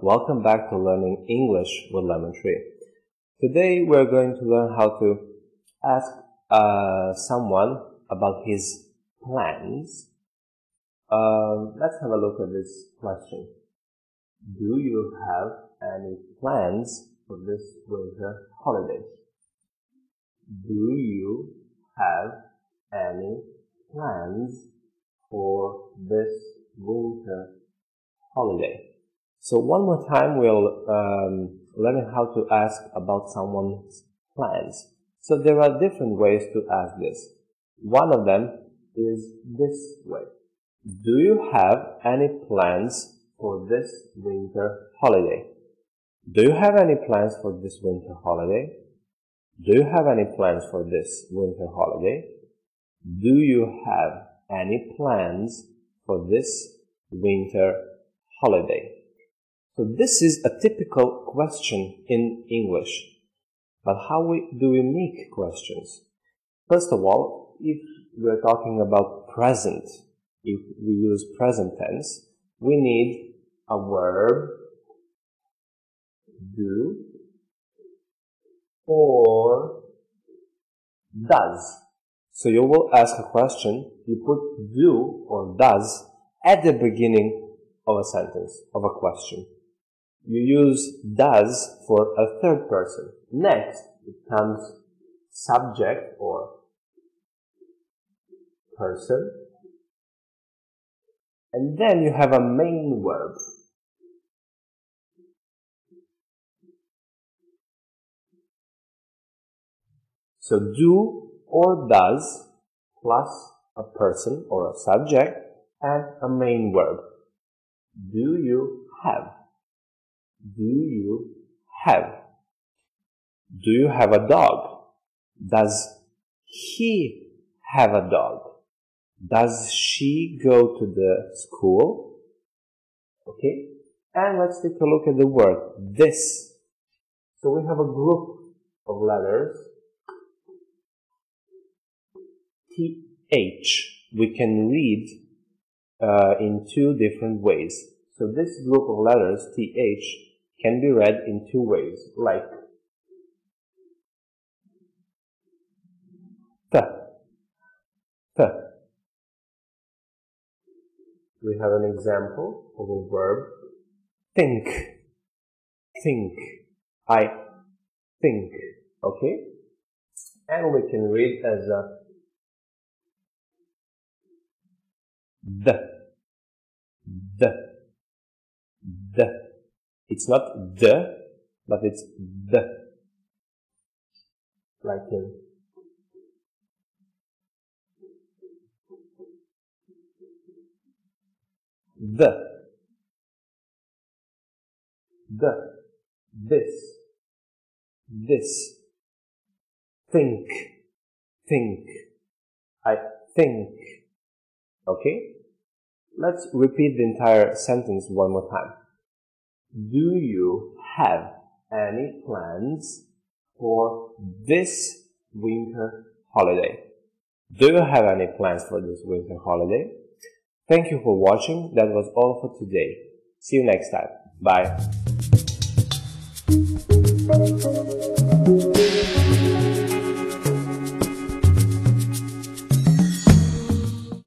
welcome back to Learning English with Lemon Tree. Today we're going to learn how to ask uh, someone about his plans. Um, let's have a look at this question. Do you have any plans for this winter holiday? Do you have any plans for this winter holiday? So one more time, we'll um, learn how to ask about someone's plans. So there are different ways to ask this. One of them is this way. Do you have any plans for this winter holiday? Do you have any plans for this winter holiday? Do you have any plans for this winter holiday? Do you have any plans for this winter holiday? So this is a typical question in English. But how we, do we make questions? First of all, if we're talking about present, if we use present tense, we need a verb, do, or does. So you will ask a question, you put do or does at the beginning of a sentence, of a question. You use does for a third person. Next, it comes subject or person. And then you have a main verb. So do or does plus a person or a subject and a main verb. Do you have? Do you have? Do you have a dog? Does he have a dog? Does she go to the school? Okay. And let's take a look at the word this. So we have a group of letters th we can read uh, in two different ways. So this group of letters th can be read in two ways, like. We have an example of a verb think, think, I think, okay? And we can read as a the, the, the. It's not the, but it's the. Like in the, the, this, this, think, think, I think, okay? Let's repeat the entire sentence one more time. Do you have any plans for this winter holiday? Do you have any plans for this winter holiday? Thank you for watching. That was all for today. See you next time. Bye.